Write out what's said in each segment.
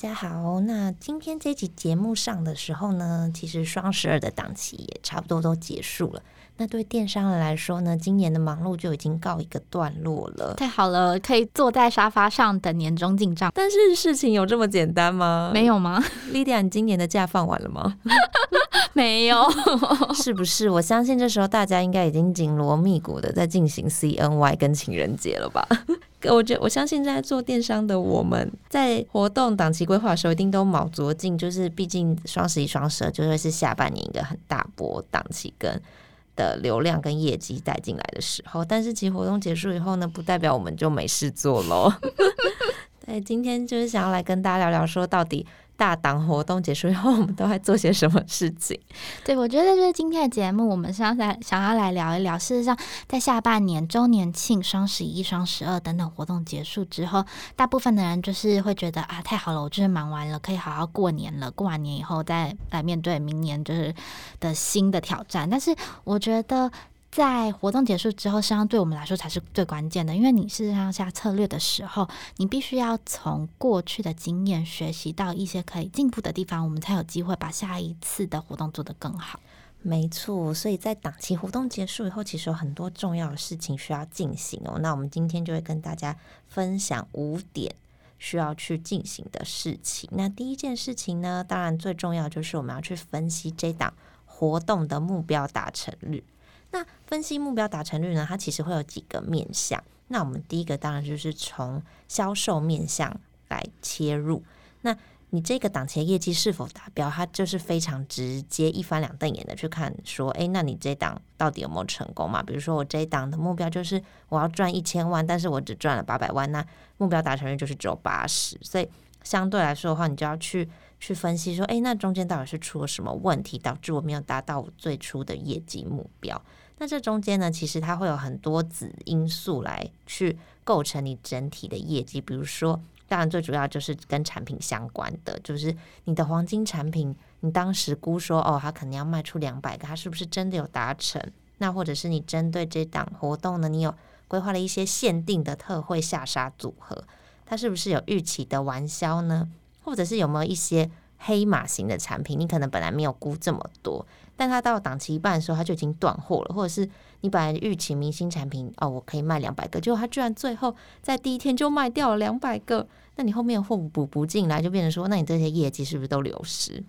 家好。那今天这集节目上的时候呢，其实双十二的档期也差不多都结束了。那对电商人来说呢，今年的忙碌就已经告一个段落了。太好了，可以坐在沙发上等年终进账。但是事情有这么简单吗？没有吗？Lydia，你今年的假放完了吗？没有，是不是？我相信这时候大家应该已经紧锣密鼓的在进行 CNY 跟情人节了吧？我觉我相信在做电商的我们在活动档期规划的时候，一定都卯足劲，就是毕竟双十一、双十二就会是下半年一个很大波档期跟的流量跟业绩带进来的时候。但是其实活动结束以后呢，不代表我们就没事做喽。对，今天就是想要来跟大家聊聊，说到底。大档活动结束以后，我们都在做些什么事情？对，我觉得就是今天的节目，我们是要来想要来聊一聊。事实上，在下半年周年庆、双十一、双十二等等活动结束之后，大部分的人就是会觉得啊，太好了，我就是忙完了，可以好好过年了。过完年以后，再来面对明年就是的新的挑战。但是，我觉得。在活动结束之后，实际上对我们来说才是最关键的，因为你事实上下策略的时候，你必须要从过去的经验学习到一些可以进步的地方，我们才有机会把下一次的活动做得更好。没错，所以在档期活动结束以后，其实有很多重要的事情需要进行哦。那我们今天就会跟大家分享五点需要去进行的事情。那第一件事情呢，当然最重要就是我们要去分析这档活动的目标达成率。那分析目标达成率呢？它其实会有几个面向。那我们第一个当然就是从销售面向来切入。那你这个档期业绩是否达标？它就是非常直接一翻两瞪眼的去看，说，诶，那你这档到底有没有成功嘛？比如说我这一档的目标就是我要赚一千万，但是我只赚了八百万，那目标达成率就是只有八十。所以相对来说的话，你就要去去分析说，诶，那中间到底是出了什么问题，导致我没有达到我最初的业绩目标？那这中间呢，其实它会有很多子因素来去构成你整体的业绩。比如说，当然最主要就是跟产品相关的，就是你的黄金产品，你当时估说哦，它可能要卖出两百个，它是不是真的有达成？那或者是你针对这档活动呢，你有规划了一些限定的特惠下杀组合，它是不是有预期的完销呢？或者是有没有一些黑马型的产品，你可能本来没有估这么多？但他到档期一半的时候，他就已经断货了，或者是你本来预期明星产品哦，我可以卖两百个，结果他居然最后在第一天就卖掉了两百个，那你后面货补不进来，就变成说，那你这些业绩是不是都流失？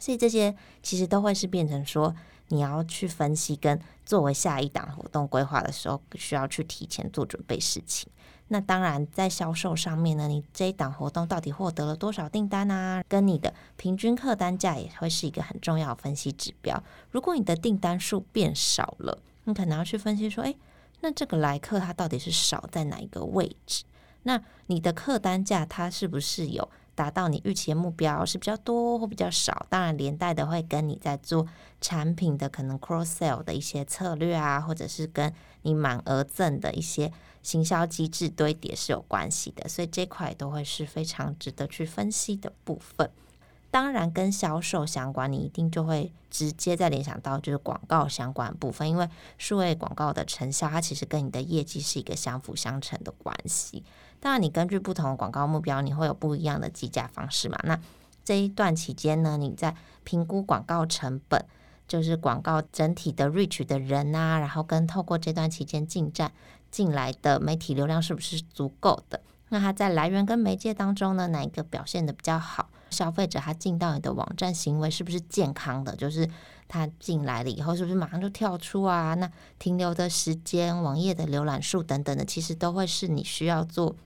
所以这些其实都会是变成说，你要去分析跟作为下一档活动规划的时候，需要去提前做准备事情。那当然，在销售上面呢，你这一档活动到底获得了多少订单啊？跟你的平均客单价也会是一个很重要的分析指标。如果你的订单数变少了，你可能要去分析说，诶，那这个来客他到底是少在哪一个位置？那你的客单价它是不是有达到你预期的目标，是比较多或比较少？当然，连带的会跟你在做产品的可能 cross sell 的一些策略啊，或者是跟你满额赠的一些。行销机制堆叠是有关系的，所以这块都会是非常值得去分析的部分。当然，跟销售相关，你一定就会直接再联想到就是广告相关部分，因为数位广告的成效，它其实跟你的业绩是一个相辅相成的关系。当然，你根据不同的广告目标，你会有不一样的计价方式嘛。那这一段期间呢，你在评估广告成本，就是广告整体的 reach 的人啊，然后跟透过这段期间进站。进来的媒体流量是不是足够的？那它在来源跟媒介当中呢，哪一个表现得比较好？消费者他进到你的网站行为是不是健康的？就是他进来了以后是不是马上就跳出啊？那停留的时间、网页的浏览数等等的，其实都会是你需要做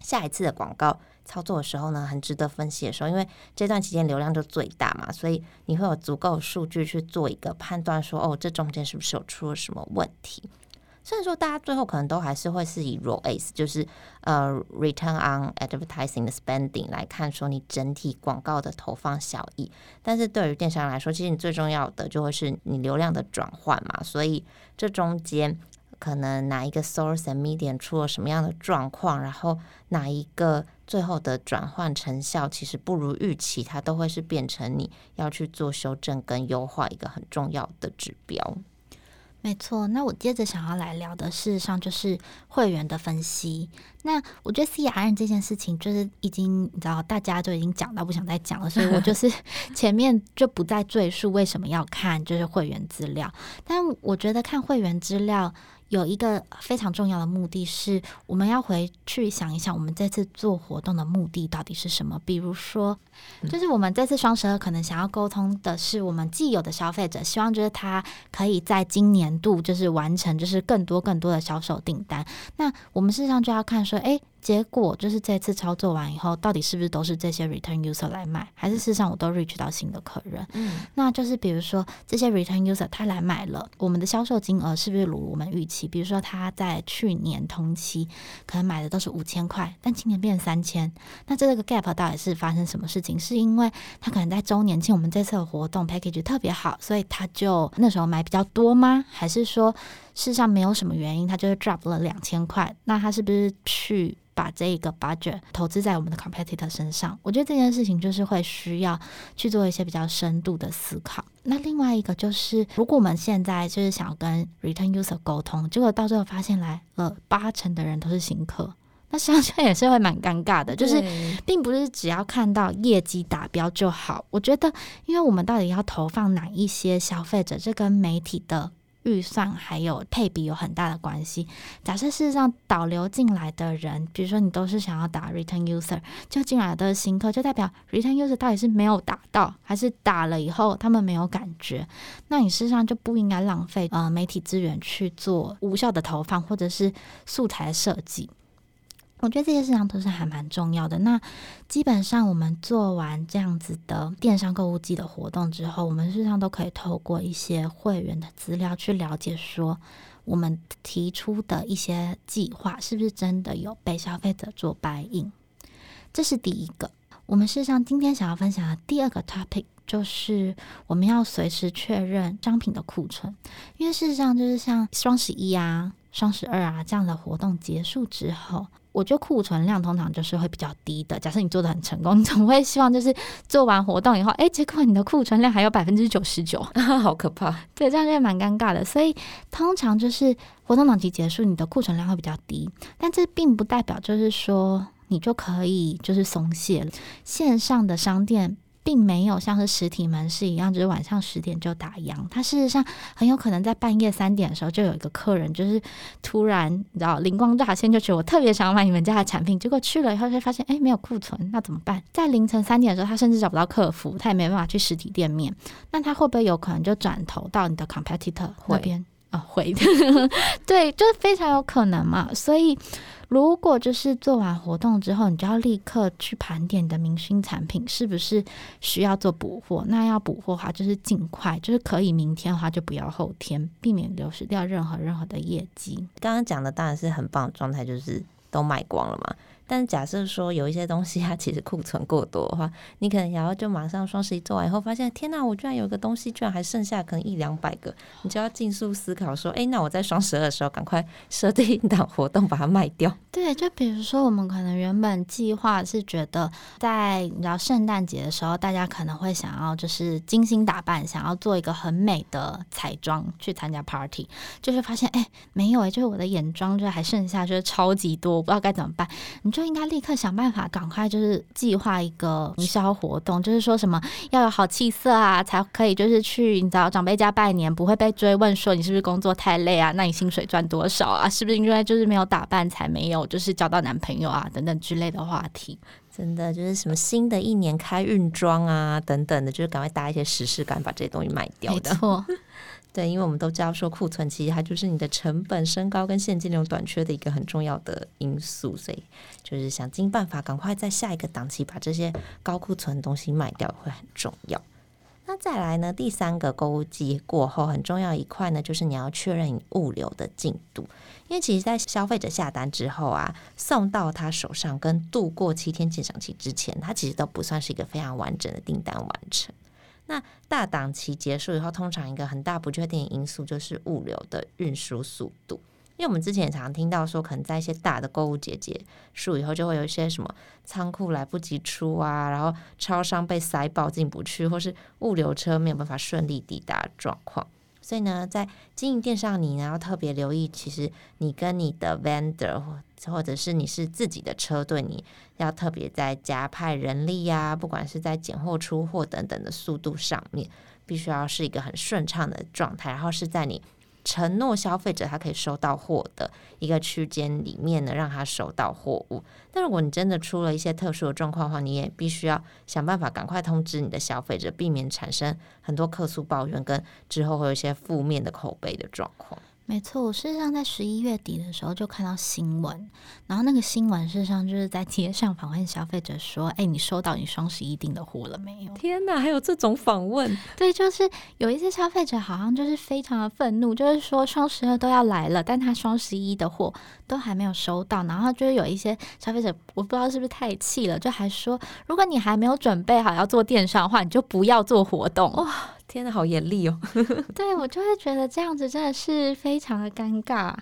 下一次的广告操作的时候呢，很值得分析的时候。因为这段期间流量就最大嘛，所以你会有足够数据去做一个判断说，说哦，这中间是不是有出了什么问题？虽然说大家最后可能都还是会是以 ROAS，就是呃 Return on Advertising Spending 来看，说你整体广告的投放效益。但是对于电商来说，其实你最重要的就会是你流量的转换嘛。所以这中间可能哪一个 Source and Medium 出了什么样的状况，然后哪一个最后的转换成效其实不如预期，它都会是变成你要去做修正跟优化一个很重要的指标。没错，那我接着想要来聊的，事实上就是会员的分析。那我觉得 CRM 这件事情，就是已经你知道，大家都已经讲到不想再讲了，所以我就 是前面就不再赘述为什么要看就是会员资料。但我觉得看会员资料。有一个非常重要的目的是，我们要回去想一想，我们这次做活动的目的到底是什么？比如说，就是我们这次双十二可能想要沟通的是，我们既有的消费者希望就是他可以在今年度就是完成就是更多更多的销售订单。那我们事实上就要看说，诶。结果就是这次操作完以后，到底是不是都是这些 return user 来买，还是事实上我都 reach 到新的客人？嗯，那就是比如说这些 return user 他来买了，我们的销售金额是不是如我们预期？比如说他在去年同期可能买的都是五千块，但今年变三千，那这个 gap 到底是发生什么事情？是因为他可能在周年庆我们这次的活动 package 特别好，所以他就那时候买比较多吗？还是说事实上没有什么原因，他就是 drop 了两千块？那他是不是去？把这个 budget 投资在我们的 competitor 身上，我觉得这件事情就是会需要去做一些比较深度的思考。那另外一个就是，如果我们现在就是想要跟 return user 沟通，结果到最后发现来了八成的人都是新客，那实际上也是会蛮尴尬的。就是并不是只要看到业绩达标就好。我觉得，因为我们到底要投放哪一些消费者，这跟媒体的。预算还有配比有很大的关系。假设事实上导流进来的人，比如说你都是想要打 return user，就进来的新客，就代表 return user 到底是没有打到，还是打了以后他们没有感觉？那你事实上就不应该浪费呃媒体资源去做无效的投放，或者是素材设计。我觉得这些事情都是还蛮重要的。那基本上我们做完这样子的电商购物季的活动之后，我们事实上都可以透过一些会员的资料去了解，说我们提出的一些计划是不是真的有被消费者做 buy in。这是第一个。我们事实上今天想要分享的第二个 topic 就是我们要随时确认商品的库存，因为事实上就是像双十一啊、双十二啊这样的活动结束之后。我觉得库存量通常就是会比较低的。假设你做的很成功，你 总会希望就是做完活动以后，哎，结果你的库存量还有百分之九十九，好可怕。对，这样就蛮尴尬的。所以通常就是活动档期结束，你的库存量会比较低，但这并不代表就是说你就可以就是松懈了。线上的商店。并没有像是实体门市一样，就是晚上十点就打烊。它事实上很有可能在半夜三点的时候，就有一个客人，就是突然你知道灵光乍现，就觉得我特别想买你们家的产品。结果去了以后，才发现哎，没有库存，那怎么办？在凌晨三点的时候，他甚至找不到客服，他也没办法去实体店面。那他会不会有可能就转投到你的 competitor 那边啊？会的，对，就是非常有可能嘛。所以。如果就是做完活动之后，你就要立刻去盘点的明星产品是不是需要做补货？那要补货的话，就是尽快，就是可以明天的话就不要后天，避免流失掉任何任何的业绩。刚刚讲的当然是很棒的状态，就是都卖光了嘛。但假设说有一些东西它其实库存过多的话，你可能然后就马上双十一做完以后，发现天哪，我居然有个东西居然还剩下可能一两百个，你就要尽速思考说，哎，那我在双十二的时候赶快设定一档活动把它卖掉。对，就比如说我们可能原本计划是觉得在你知道圣诞节的时候，大家可能会想要就是精心打扮，想要做一个很美的彩妆去参加 party，就是发现哎没有哎，就是我的眼妆就还剩下就是超级多，我不知道该怎么办。你。就应该立刻想办法，赶快就是计划一个营销活动，就是说什么要有好气色啊，才可以就是去你找长辈家拜年，不会被追问说你是不是工作太累啊？那你薪水赚多少啊？是不是因为就是没有打扮才没有就是交到男朋友啊等等之类的话题？真的就是什么新的一年开运妆啊等等的，就是赶快搭一些时事感，把这些东西卖掉的。没错。对，因为我们都知道说库存其实它就是你的成本升高跟现金流短缺的一个很重要的因素，所以就是想尽办法赶快在下一个档期把这些高库存的东西卖掉会很重要。那再来呢，第三个购物季过后，很重要一块呢，就是你要确认你物流的进度。因为其实，在消费者下单之后啊，送到他手上跟度过七天鉴赏期之前，它其实都不算是一个非常完整的订单完成。那大档期结束以后，通常一个很大不确定因素就是物流的运输速度。因为我们之前也常听到说，可能在一些大的购物节结束以后，就会有一些什么仓库来不及出啊，然后超商被塞爆进不去，或是物流车没有办法顺利抵达状况。所以呢，在经营电商，你呢要特别留意，其实你跟你的 vendor 或者是你是自己的车队，你要特别在加派人力呀、啊，不管是在拣货、出货等等的速度上面，必须要是一个很顺畅的状态，然后是在你。承诺消费者他可以收到货的一个区间里面呢，让他收到货物。但如果你真的出了一些特殊的状况的话，你也必须要想办法赶快通知你的消费者，避免产生很多客诉抱怨跟之后会有一些负面的口碑的状况。没错，我事实上在十一月底的时候就看到新闻，然后那个新闻事实上就是在街上访问消费者说：“哎，你收到你双十一订的货了没有？”天哪，还有这种访问？对，就是有一些消费者好像就是非常的愤怒，就是说双十二都要来了，但他双十一的货都还没有收到，然后就是有一些消费者，我不知道是不是太气了，就还说：“如果你还没有准备好要做电商的话，你就不要做活动。”哇！天呐，好严厉哦！对，我就会觉得这样子真的是非常的尴尬。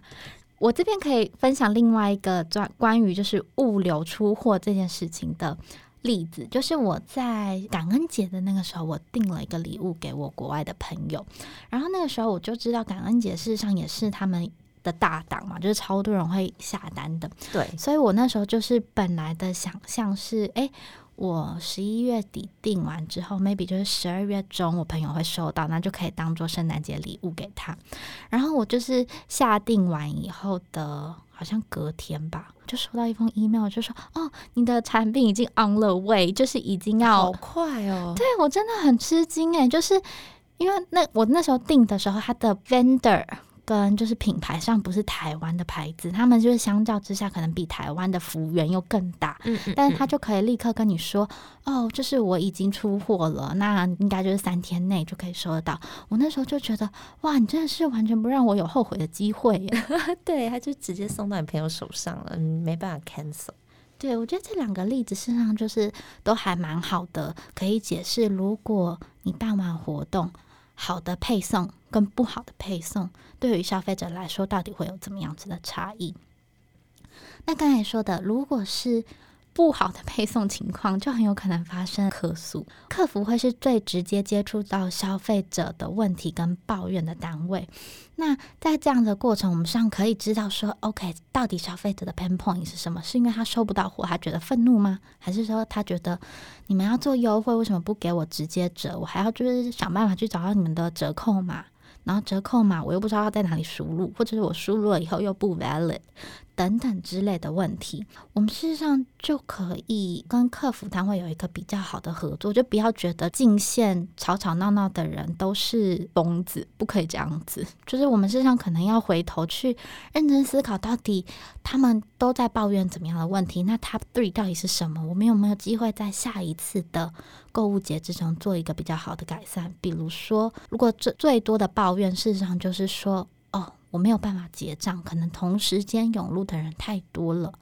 我这边可以分享另外一个关关于就是物流出货这件事情的例子，就是我在感恩节的那个时候，我订了一个礼物给我国外的朋友，然后那个时候我就知道感恩节事实上也是他们的大档嘛，就是超多人会下单的。对，所以我那时候就是本来的想象是，哎。我十一月底订完之后，maybe 就是十二月中，我朋友会收到，那就可以当做圣诞节礼物给他。然后我就是下订完以后的，好像隔天吧，就收到一封 email，就说：“哦，你的产品已经 on the way，就是已经要好快哦。”对，我真的很吃惊诶，就是因为那我那时候订的时候，他的 vendor。跟就是品牌上不是台湾的牌子，他们就是相较之下可能比台湾的服务员又更大，嗯，嗯，嗯，但是他就可以立刻跟你说，哦，就是我已经出货了，那应该就是三天内就可以收得到。我那时候就觉得，哇，你真的是完全不让我有后悔的机会耶，对，他就直接送到你朋友手上了，没办法 cancel。对，我觉得这两个例子事实上就是都还蛮好的，可以解释如果你办完活动。好的配送跟不好的配送，对于消费者来说，到底会有怎么样子的差异？那刚才说的，如果是不好的配送情况，就很有可能发生客诉。客服会是最直接接触到消费者的问题跟抱怨的单位。那在这样的过程，我们上可以知道说，OK，到底消费者的 pain point 是什么？是因为他收不到货，他觉得愤怒吗？还是说他觉得你们要做优惠，为什么不给我直接折？我还要就是想办法去找到你们的折扣码，然后折扣码我又不知道要在哪里输入，或者是我输入了以后又不 valid。等等之类的问题，我们事实上就可以跟客服单位有一个比较好的合作，就不要觉得进线吵吵闹闹的人都是疯子，不可以这样子。就是我们事实上可能要回头去认真思考，到底他们都在抱怨怎么样的问题，那 top three 到底是什么？我们有没有机会在下一次的购物节之中做一个比较好的改善？比如说，如果最最多的抱怨，事实上就是说，我没有办法结账，可能同时间涌入的人太多了，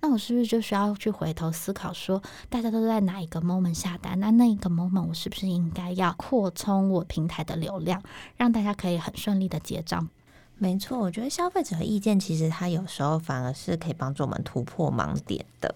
那我是不是就需要去回头思考说，大家都在哪一个 moment 下单？那那一个 moment 我是不是应该要扩充我平台的流量，让大家可以很顺利的结账？没错，我觉得消费者的意见其实他有时候反而是可以帮助我们突破盲点的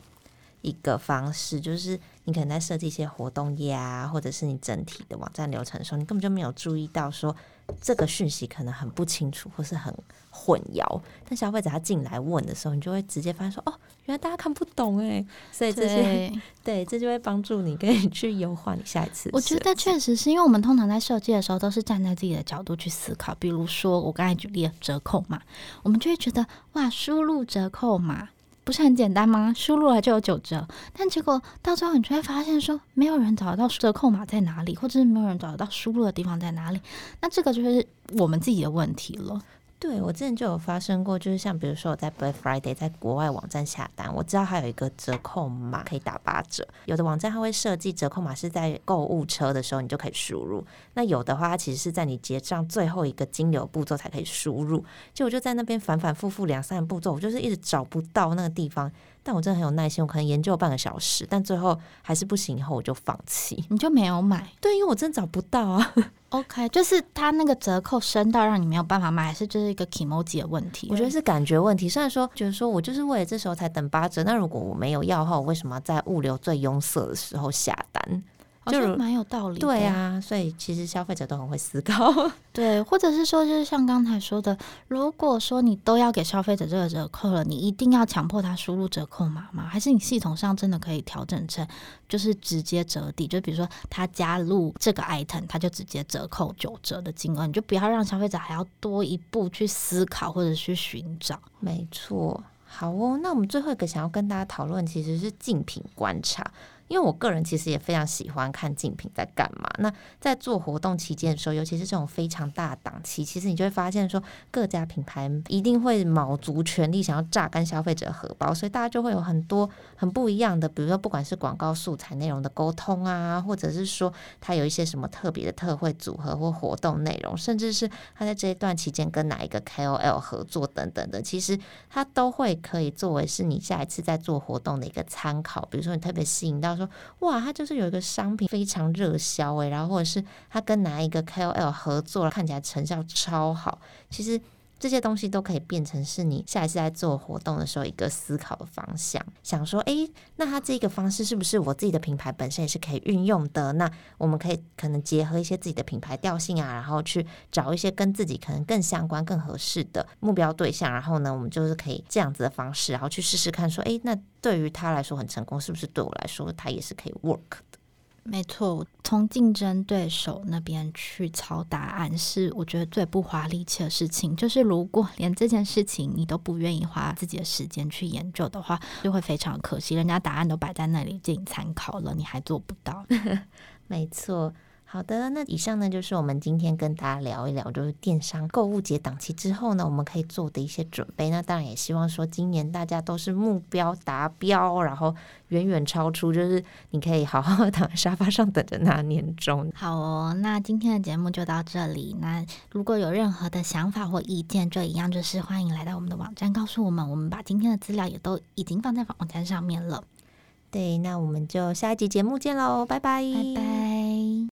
一个方式，就是你可能在设计一些活动页啊，或者是你整体的网站流程的时候，你根本就没有注意到说。这个讯息可能很不清楚，或是很混淆。但消费者他进来问的时候，你就会直接发现说：“哦，原来大家看不懂哎。”所以这些对，对，这就会帮助你，可以去优化你下一次。我觉得确实是因为我们通常在设计的时候，都是站在自己的角度去思考。比如说，我刚才举例的折扣嘛，我们就会觉得哇，输入折扣码。不是很简单吗？输入了就有九折，但结果到最后你就会发现说，没有人找得到折扣码在哪里，或者是没有人找得到输入的地方在哪里。那这个就是我们自己的问题了。对，我之前就有发生过，就是像比如说我在 Black Friday 在国外网站下单，我知道还有一个折扣码可以打八折。有的网站它会设计折扣码是在购物车的时候你就可以输入，那有的话它其实是在你结账最后一个金流步骤才可以输入。就我就在那边反反复复两三步骤，我就是一直找不到那个地方。但我真的很有耐心，我可能研究了半个小时，但最后还是不行，以后我就放弃。你就没有买？对，因为我真的找不到啊。OK，就是它那个折扣深到让你没有办法买，还是就是一个 kimoji 的问题？我觉得是感觉问题。虽然说，觉得说我就是为了这时候才等八折，那如果我没有要的话，我为什么要在物流最拥塞的时候下单？就蛮有道理，对啊，所以其实消费者都很会思考，对，或者是说，就是像刚才说的，如果说你都要给消费者这个折扣了，你一定要强迫他输入折扣码吗？还是你系统上真的可以调整成，就是直接折抵？就比如说他加入这个 item，他就直接折扣九折的金额，你就不要让消费者还要多一步去思考或者去寻找。没错，好哦，那我们最后一个想要跟大家讨论，其实是竞品观察。因为我个人其实也非常喜欢看竞品在干嘛。那在做活动期间的时候，尤其是这种非常大档期，其实你就会发现说，各家品牌一定会卯足全力想要榨干消费者荷包，所以大家就会有很多很不一样的，比如说不管是广告素材内容的沟通啊，或者是说他有一些什么特别的特惠组合或活动内容，甚至是他在这一段期间跟哪一个 KOL 合作等等的，其实它都会可以作为是你下一次在做活动的一个参考。比如说你特别吸引到。说哇，他就是有一个商品非常热销诶，然后或者是他跟哪一个 KOL 合作了，看起来成效超好。其实这些东西都可以变成是你下一次在做活动的时候一个思考的方向。想说，诶，那他这个方式是不是我自己的品牌本身也是可以运用的？那我们可以可能结合一些自己的品牌调性啊，然后去找一些跟自己可能更相关、更合适的目标对象。然后呢，我们就是可以这样子的方式，然后去试试看，说，诶，那。对于他来说很成功，是不是对我来说他也是可以 work？没错，从竞争对手那边去抄答案是我觉得最不花力气的事情。就是如果连这件事情你都不愿意花自己的时间去研究的话，就会非常可惜。人家答案都摆在那里，给你参考了，你还做不到。没错。好的，那以上呢就是我们今天跟大家聊一聊，就是电商购物节档期之后呢，我们可以做的一些准备。那当然也希望说，今年大家都是目标达标，然后远远超出，就是你可以好好躺在沙发上等着那年终。好哦，那今天的节目就到这里。那如果有任何的想法或意见，就一样就是欢迎来到我们的网站告诉我们。我们把今天的资料也都已经放在网站上面了。对，那我们就下一集节目见喽，拜拜，拜拜。